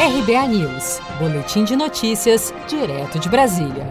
RBA News, Boletim de Notícias, direto de Brasília.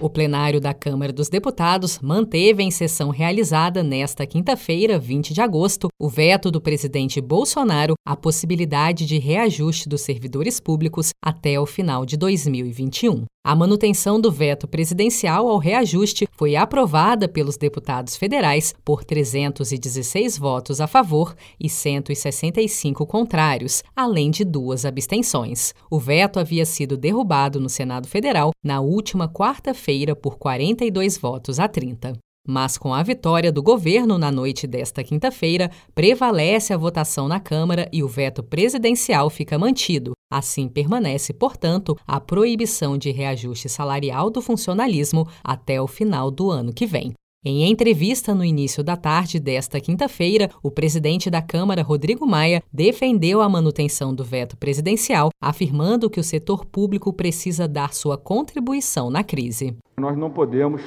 O plenário da Câmara dos Deputados manteve em sessão realizada nesta quinta-feira, 20 de agosto, o veto do presidente Bolsonaro à possibilidade de reajuste dos servidores públicos até o final de 2021. A manutenção do veto presidencial ao reajuste foi aprovada pelos deputados federais por 316 votos a favor e 165 contrários, além de duas abstenções. O veto havia sido derrubado no Senado Federal na última quarta-feira por 42 votos a 30. Mas com a vitória do governo na noite desta quinta-feira, prevalece a votação na Câmara e o veto presidencial fica mantido. Assim permanece, portanto, a proibição de reajuste salarial do funcionalismo até o final do ano que vem. Em entrevista no início da tarde desta quinta-feira, o presidente da Câmara, Rodrigo Maia, defendeu a manutenção do veto presidencial, afirmando que o setor público precisa dar sua contribuição na crise. Nós não podemos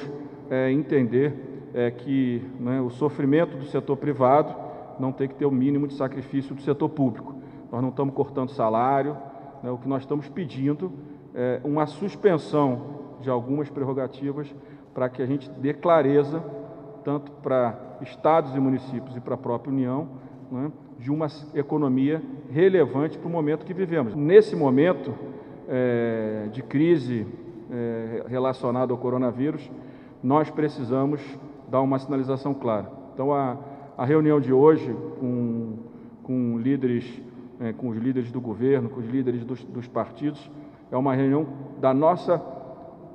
é, entender é que né, o sofrimento do setor privado não tem que ter o mínimo de sacrifício do setor público. Nós não estamos cortando salário, né, o que nós estamos pedindo é uma suspensão de algumas prerrogativas para que a gente dê clareza, tanto para estados e municípios e para a própria União, né, de uma economia relevante para o momento que vivemos. Nesse momento é, de crise é, relacionada ao coronavírus, nós precisamos dar uma sinalização clara. Então, a, a reunião de hoje com, com líderes, é, com os líderes do governo, com os líderes dos, dos partidos, é uma reunião da nossa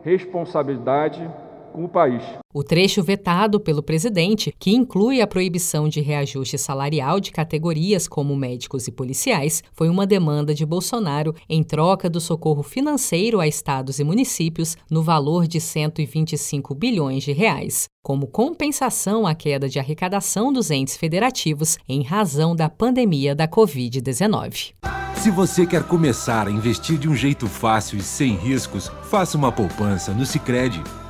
responsabilidade com o país. O trecho vetado pelo presidente, que inclui a proibição de reajuste salarial de categorias como médicos e policiais, foi uma demanda de Bolsonaro em troca do socorro financeiro a estados e municípios no valor de 125 bilhões de reais, como compensação à queda de arrecadação dos entes federativos em razão da pandemia da Covid-19. Se você quer começar a investir de um jeito fácil e sem riscos, faça uma poupança no Sicredi.